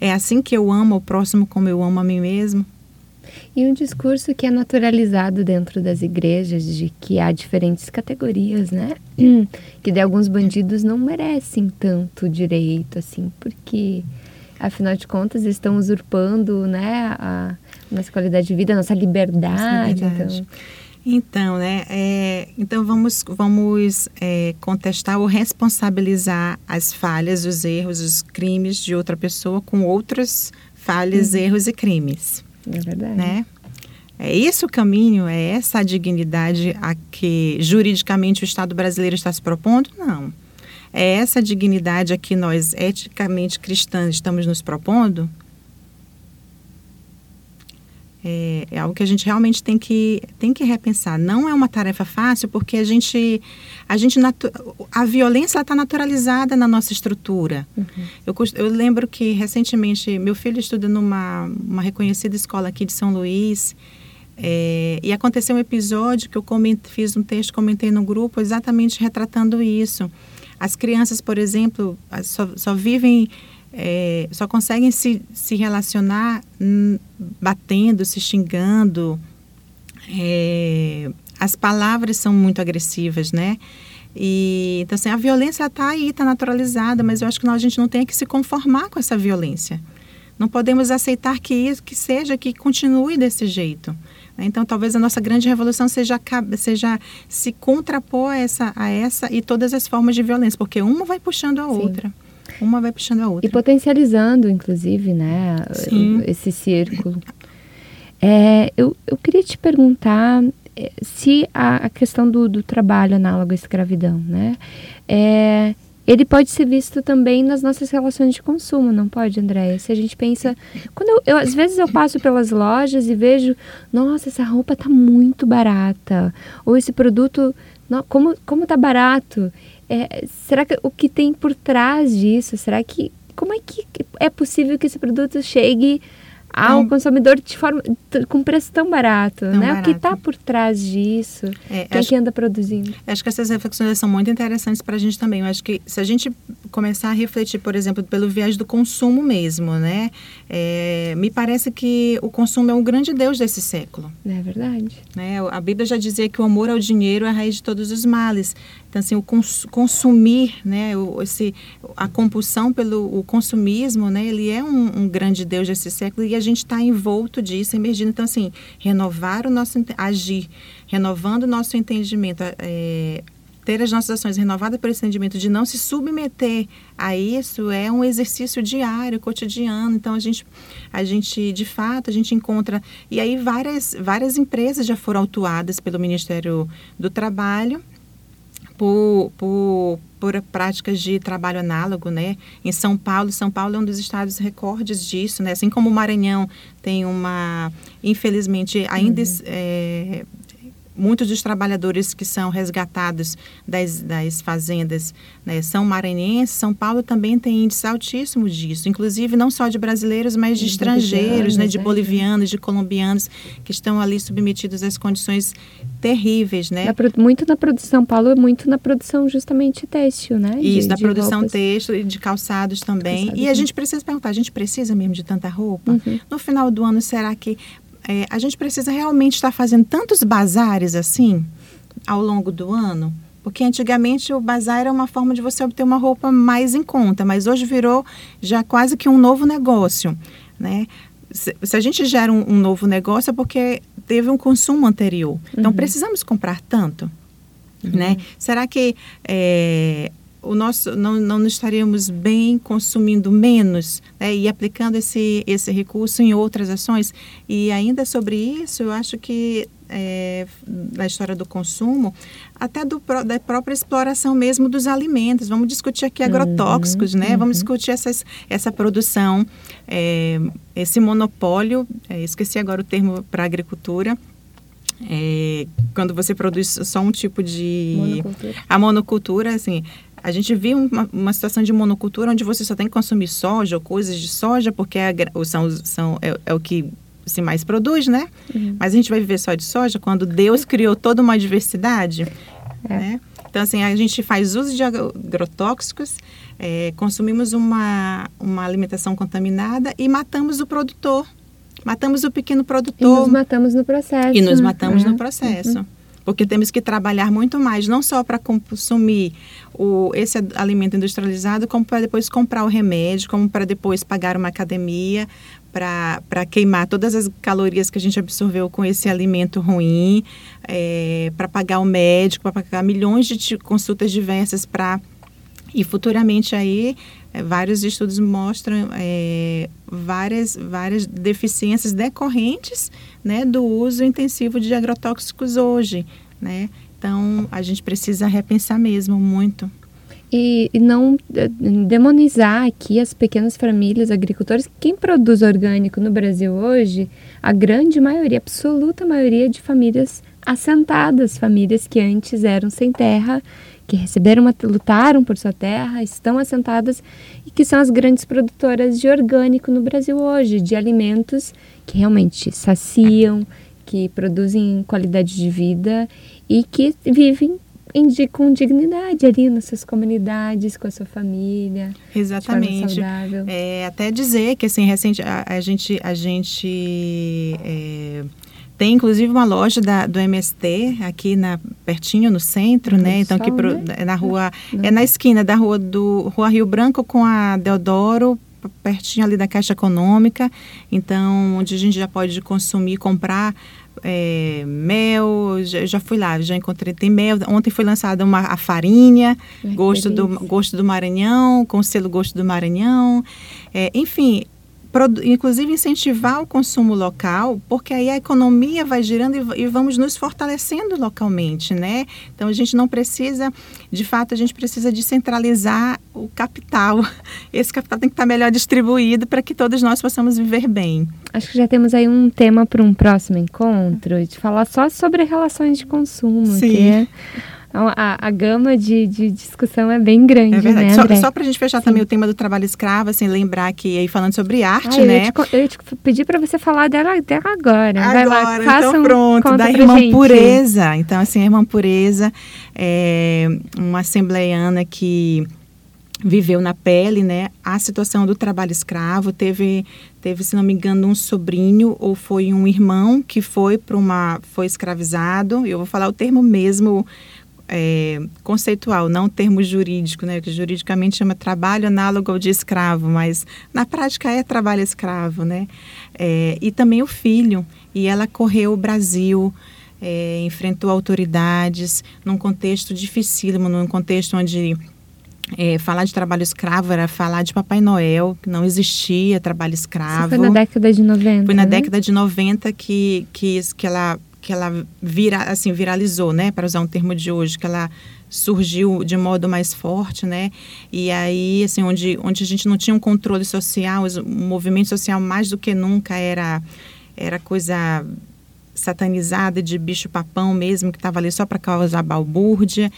É assim que eu amo o próximo como eu amo a mim mesmo? E um discurso que é naturalizado dentro das igrejas de que há diferentes categorias, né? Que de alguns bandidos não merecem tanto direito assim, porque afinal de contas estão usurpando, né, a nossa qualidade de vida, a nossa liberdade. Nossa liberdade. Então, então, né? É, então vamos, vamos é, contestar ou responsabilizar as falhas, os erros, os crimes de outra pessoa com outras falhas, uhum. erros e crimes. É verdade. Né? É esse o caminho? É essa a dignidade a que juridicamente o Estado brasileiro está se propondo? Não. É essa a dignidade a que nós, eticamente cristãs, estamos nos propondo? É, é, algo que a gente realmente tem que, tem que repensar. Não é uma tarefa fácil, porque a gente. A, gente a violência está naturalizada na nossa estrutura. Uhum. Eu, eu lembro que recentemente meu filho estuda numa uma reconhecida escola aqui de São Luís. É, e aconteceu um episódio que eu coment, fiz um texto, comentei no grupo, exatamente retratando isso. As crianças, por exemplo, só, só vivem é, só conseguem se, se relacionar batendo, se xingando. É, as palavras são muito agressivas, né? E, então, assim, a violência está aí, está naturalizada, mas eu acho que nós, a gente não tem que se conformar com essa violência. Não podemos aceitar que isso, que seja, que continue desse jeito. Né? Então, talvez a nossa grande revolução seja, seja se contrapor a essa, a essa e todas as formas de violência, porque uma vai puxando a Sim. outra. Uma vai puxando a outra. E potencializando, inclusive, né, Sim. esse círculo. É, eu, eu queria te perguntar é, se a, a questão do, do, trabalho análogo à escravidão, né, é, ele pode ser visto também nas nossas relações de consumo, não pode, Andréia? Se a gente pensa. Quando eu, eu, às vezes eu passo pelas lojas e vejo, nossa, essa roupa tá muito barata. Ou esse produto, como, como tá barato? É, será que o que tem por trás disso? Será que. Como é que é possível que esse produto chegue ao consumidor de forma com preço tão barato, tão né? Barato. O que está por trás disso? É, Quem acho, que anda produzindo? Acho que essas reflexões são muito interessantes para a gente também. Eu acho que se a gente começar a refletir, por exemplo, pelo viés do consumo mesmo, né? É, me parece que o consumo é um grande Deus desse século. É verdade. Né? A Bíblia já dizia que o amor ao dinheiro é a raiz de todos os males. Então, assim, o cons consumir, né, o, esse, a compulsão pelo consumismo, né, ele é um, um grande Deus desse século e a gente está envolto disso, emergindo. Então, assim, renovar o nosso agir, renovando o nosso entendimento, é, ter as nossas ações renovadas por esse entendimento de não se submeter a isso é um exercício diário, cotidiano. Então a gente, a gente de fato, a gente encontra e aí várias várias empresas já foram autuadas pelo Ministério do Trabalho por, por, por práticas de trabalho análogo, né? Em São Paulo, São Paulo é um dos estados recordes disso, né? Assim como o Maranhão tem uma, infelizmente, ainda uhum. é, muitos dos trabalhadores que são resgatados das, das fazendas né, são maranhenses, São Paulo também tem índice altíssimo disso, inclusive não só de brasileiros, mas de, de estrangeiros, né, de é. bolivianos, de colombianos, que estão ali submetidos às condições terríveis, né? Na, muito na produção, São Paulo é muito na produção justamente têxtil, né? Isso, da produção roupas. têxtil e de calçados também. Calçados, e a gente precisa perguntar, a gente precisa mesmo de tanta roupa? Uhum. No final do ano, será que é, a gente precisa realmente estar fazendo tantos bazares assim ao longo do ano? Porque antigamente o bazar era uma forma de você obter uma roupa mais em conta, mas hoje virou já quase que um novo negócio, né? Se, se a gente gera um, um, novo negócio é porque teve um consumo anterior. Então uhum. precisamos comprar tanto, uhum. né? Será que é, o nosso não, não estaríamos bem consumindo menos né, e aplicando esse, esse recurso em outras ações. E ainda sobre isso, eu acho que é, na história do consumo, até do, da própria exploração mesmo dos alimentos. Vamos discutir aqui agrotóxicos, uhum, né? Uhum. Vamos discutir essas, essa produção, é, esse monopólio, é, esqueci agora o termo para agricultura, é, quando você produz só um tipo de monocultura. a monocultura assim a gente viu uma, uma, situação de monocultura onde você só tem que consumir soja ou coisas de soja, porque é, são, são, é, é o que se mais produz, né? Uhum. Mas a gente vai viver só de soja quando Deus criou toda uma diversidade, é. né? Então, assim, a gente faz uso de agrotóxicos, é, consumimos uma, uma alimentação contaminada e matamos o produtor. Matamos o pequeno produtor. E nos matamos no processo. E nos matamos no uhum. processo. Uhum porque temos que trabalhar muito mais, não só para consumir o, esse alimento industrializado, como para depois comprar o remédio, como para depois pagar uma academia, para queimar todas as calorias que a gente absorveu com esse alimento ruim, é, para pagar o médico, para pagar milhões de consultas diversas para e futuramente aí é, vários estudos mostram é, várias, várias deficiências decorrentes né, do uso intensivo de agrotóxicos hoje. Né? Então, a gente precisa repensar mesmo muito. E, e não é, demonizar aqui as pequenas famílias agricultores. Quem produz orgânico no Brasil hoje, a grande maioria, absoluta maioria de famílias assentadas, famílias que antes eram sem terra que receberam, uma, lutaram por sua terra, estão assentadas e que são as grandes produtoras de orgânico no Brasil hoje, de alimentos que realmente saciam, que produzem qualidade de vida e que vivem com dignidade ali nas suas comunidades, com a sua família. Exatamente. É, até dizer que assim, recente a, a gente, a gente é, tem inclusive uma loja da, do MST aqui na pertinho no centro, né? Então aqui pro, né? É na rua é na esquina da rua do Rua Rio Branco com a Deodoro pertinho ali da Caixa Econômica, então onde a gente já pode consumir, comprar é, mel, já, já, fui lá, já encontrei, tem mel, ontem foi lançada uma a farinha, gosto do, gosto do Maranhão, com selo Gosto do Maranhão, é, enfim, inclusive incentivar o consumo local, porque aí a economia vai girando e, vamos nos fortalecendo localmente, né? Então a gente não precisa, de fato, a gente precisa descentralizar o capital. Esse capital tem que estar melhor distribuído para que todos nós possamos viver bem. Acho que já temos aí um tema para um próximo encontro, de falar só sobre relações de consumo, Sim. que é a, a gama de, de discussão é bem grande, é verdade. né, André? Só, só para a gente fechar Sim. também o tema do trabalho escravo, assim, lembrar que aí falando sobre arte, ah, né? Eu te, eu te pedir para você falar dela, dela agora. Agora, Vai lá, então pronto, da Irmã gente. Pureza. Então, assim, a Irmã Pureza é uma assembleiana que viveu na pele, né, a situação do trabalho escravo, teve teve, se não me engano, um sobrinho ou foi um irmão que foi para uma foi escravizado. Eu vou falar o termo mesmo é, conceitual, não termo jurídico, né, que juridicamente chama trabalho análogo ao de escravo, mas na prática é trabalho escravo, né? É, e também o filho, e ela correu o Brasil, é, enfrentou autoridades num contexto dificílimo, num contexto onde é, falar de trabalho escravo era falar de Papai Noel, que não existia trabalho escravo. Isso foi na década de 90. Foi na né? década de 90 que, que, que ela que ela vira, assim, viralizou, né, para usar um termo de hoje, que ela surgiu de modo mais forte, né? E aí, assim, onde, onde a gente não tinha um controle social, o movimento social mais do que nunca era era coisa satanizada de bicho papão mesmo que estava ali só para causar balbúrdia.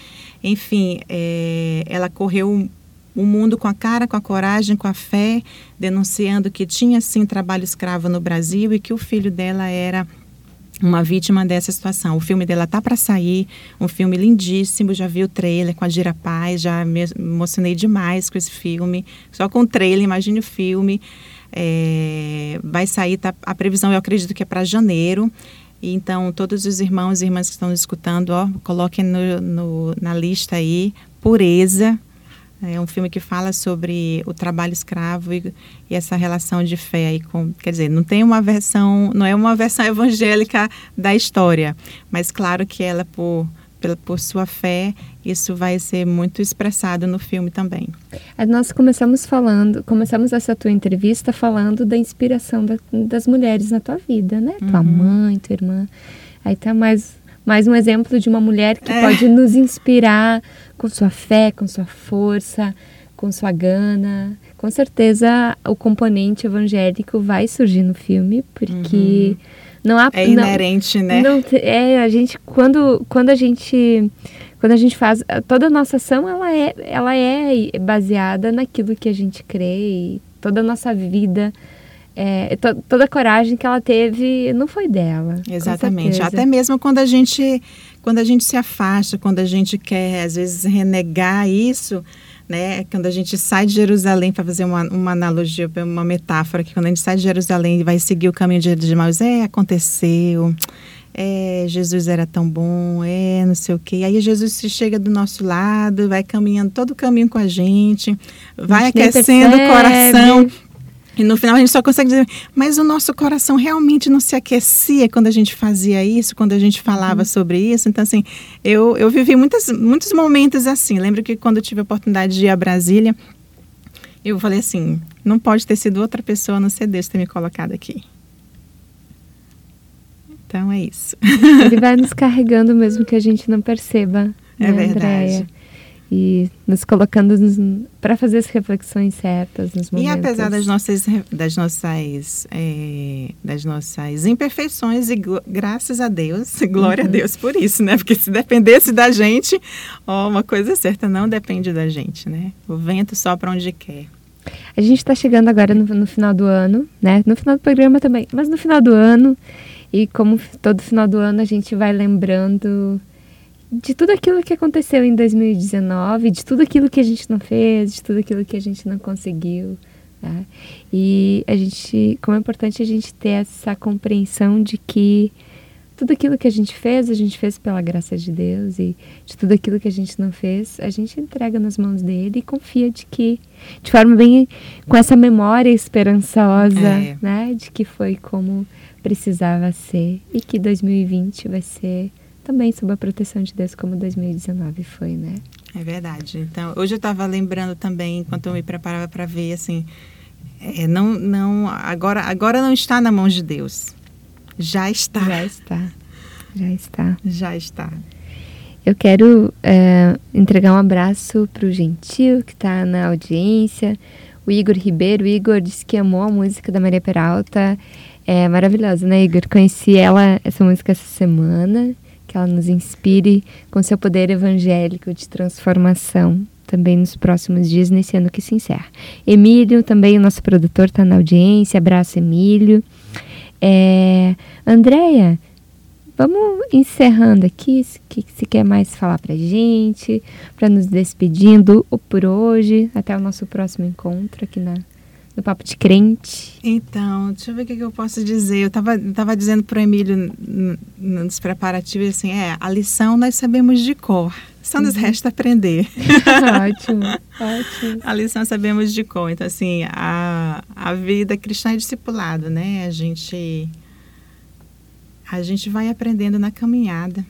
Enfim, é, ela correu o mundo com a cara, com a coragem, com a fé, denunciando que tinha sim trabalho escravo no Brasil e que o filho dela era uma vítima dessa situação. O filme dela tá para sair, um filme lindíssimo, já vi o trailer com a Gira Paz, já me emocionei demais com esse filme. Só com o trailer, imagine o filme. É, vai sair, tá, a previsão eu acredito que é para janeiro. Então, todos os irmãos e irmãs que estão escutando, ó, coloquem no, no, na lista aí, Pureza, é um filme que fala sobre o trabalho escravo e, e, essa relação de fé aí com, quer dizer, não tem uma versão, não é uma versão evangélica da história, mas claro que ela por pela, por sua fé, isso vai ser muito expressado no filme também. Nós começamos falando, começamos essa tua entrevista falando da inspiração da, das mulheres na tua vida, né? Tua uhum. mãe, tua irmã. Aí tá mais mais um exemplo de uma mulher que é. pode nos inspirar com sua fé, com sua força, com sua gana. Com certeza o componente evangélico vai surgir no filme, porque uhum. não há é inerente, não, né? Não, é a gente quando quando a gente quando a gente faz toda a nossa ação ela é ela é baseada naquilo que a gente crê e toda a nossa vida é, to, toda a coragem que ela teve não foi dela. Exatamente. Até mesmo quando a gente quando a gente se afasta, quando a gente quer às vezes renegar isso, né? Quando a gente sai de Jerusalém para fazer uma, uma analogia, uma metáfora que quando a gente sai de Jerusalém e vai seguir o caminho de, de é aconteceu. É, Jesus era tão bom, é, não sei o quê. Aí Jesus chega do nosso lado, vai caminhando todo o caminho com a gente, vai gente aquecendo o coração e no final a gente só consegue dizer, mas o nosso coração realmente não se aquecia quando a gente fazia isso, quando a gente falava uhum. sobre isso. Então, assim, eu, eu vivi muitas, muitos momentos assim. Lembro que quando eu tive a oportunidade de ir a Brasília, eu falei assim: não pode ter sido outra pessoa a não ser Deus ter me colocado aqui. Então é isso. Ele vai nos carregando mesmo que a gente não perceba. É né, verdade. Andréia? E nos colocando para fazer as reflexões certas nos momentos. E apesar das nossas das nossas é, das nossas imperfeições e graças a Deus, glória uhum. a Deus por isso, né? Porque se dependesse da gente, ó, uma coisa certa não depende da gente, né? O vento sopra onde quer. A gente está chegando agora no, no final do ano, né? No final do programa também, mas no final do ano e como todo final do ano a gente vai lembrando de tudo aquilo que aconteceu em 2019, de tudo aquilo que a gente não fez, de tudo aquilo que a gente não conseguiu. Tá? E a gente, como é importante a gente ter essa compreensão de que tudo aquilo que a gente fez, a gente fez pela graça de Deus e de tudo aquilo que a gente não fez, a gente entrega nas mãos dele e confia de que, de forma bem com essa memória esperançosa, é. né, de que foi como precisava ser e que 2020 vai ser também sob a proteção de Deus, como 2019 foi, né? É verdade. Então, hoje eu estava lembrando também, enquanto eu me preparava para ver, assim, é, não, não, agora, agora não está na mão de Deus. Já está. Já está. Já está. Já está. Eu quero é, entregar um abraço para o Gentil, que está na audiência. O Igor Ribeiro. O Igor disse que amou a música da Maria Peralta. É maravilhosa, né, Igor? Conheci ela, essa música, essa semana. Que ela nos inspire com seu poder evangélico de transformação também nos próximos dias, nesse ano que se encerra. Emílio, também o nosso produtor, está na audiência. Abraço, Emílio. É, Andréia, Vamos encerrando aqui, se, se quer mais falar pra gente, para nos despedindo por hoje, até o nosso próximo encontro aqui na, no Papo de Crente. Então, deixa eu ver o que, eu posso dizer. Eu estava tava dizendo para o Emílio nos preparativos assim, é, a lição nós sabemos de cor, só nos uhum. resta aprender. ótimo, ótimo. A lição sabemos de cor. Então, assim, a, a vida cristã é discipulado, né? A gente a gente vai aprendendo na caminhada.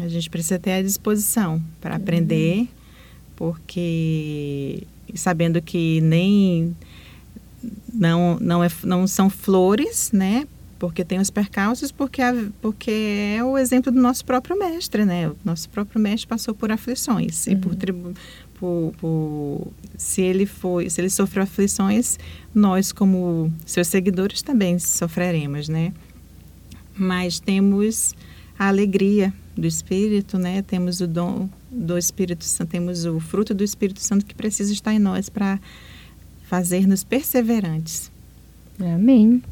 A gente precisa ter a disposição para aprender, porque sabendo que nem não não é, não são flores, né? Porque tem os percalços, porque a, porque é o exemplo do nosso próprio mestre, né? O nosso próprio mestre passou por aflições uhum. e por, tribu, por, por se ele foi se ele sofreu aflições, nós como seus seguidores também sofreremos, né? mas temos a alegria do Espírito, né? Temos o dom do Espírito Santo, temos o fruto do Espírito Santo que precisa estar em nós para fazer-nos perseverantes. Amém.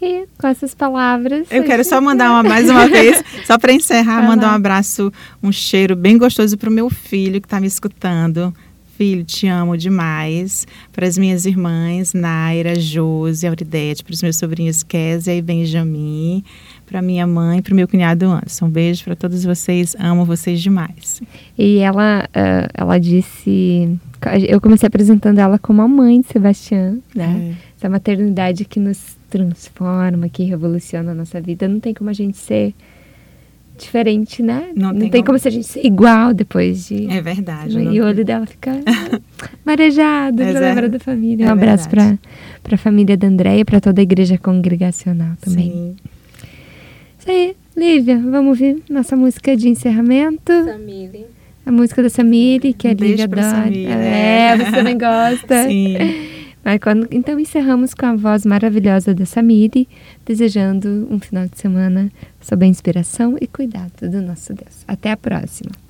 E com essas palavras. Eu quero só mandar uma, mais uma vez, só para encerrar, mandar um abraço, um cheiro bem gostoso para o meu filho que está me escutando. Filho, te amo demais. Para as minhas irmãs, Naira, Josi, Auridete, para os meus sobrinhos Késia e Benjamin, para minha mãe, para o meu cunhado Anderson. Um beijo para todos vocês, amo vocês demais. E ela, uh, ela disse, eu comecei apresentando ela como a mãe de Sebastião, né? É. Essa maternidade que nos transforma, que revoluciona a nossa vida. Não tem como a gente ser diferente, né? Não, não tem, tem como. se a gente ser igual depois de. É verdade. E o olho dela fica marejado, é, lembra da família. É um abraço para a família da Andréia, para toda a igreja congregacional também. Sim. Isso aí, Lívia, vamos ouvir nossa música de encerramento. Samile. A música da Samile, que é a Lívia adora. É, você também gosta. Sim. Mas quando, então encerramos com a voz maravilhosa da Samiri, desejando um final de semana sob a inspiração e cuidado do nosso Deus. Até a próxima!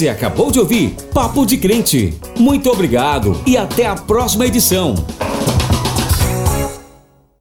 Você acabou de ouvir Papo de Crente. Muito obrigado e até a próxima edição.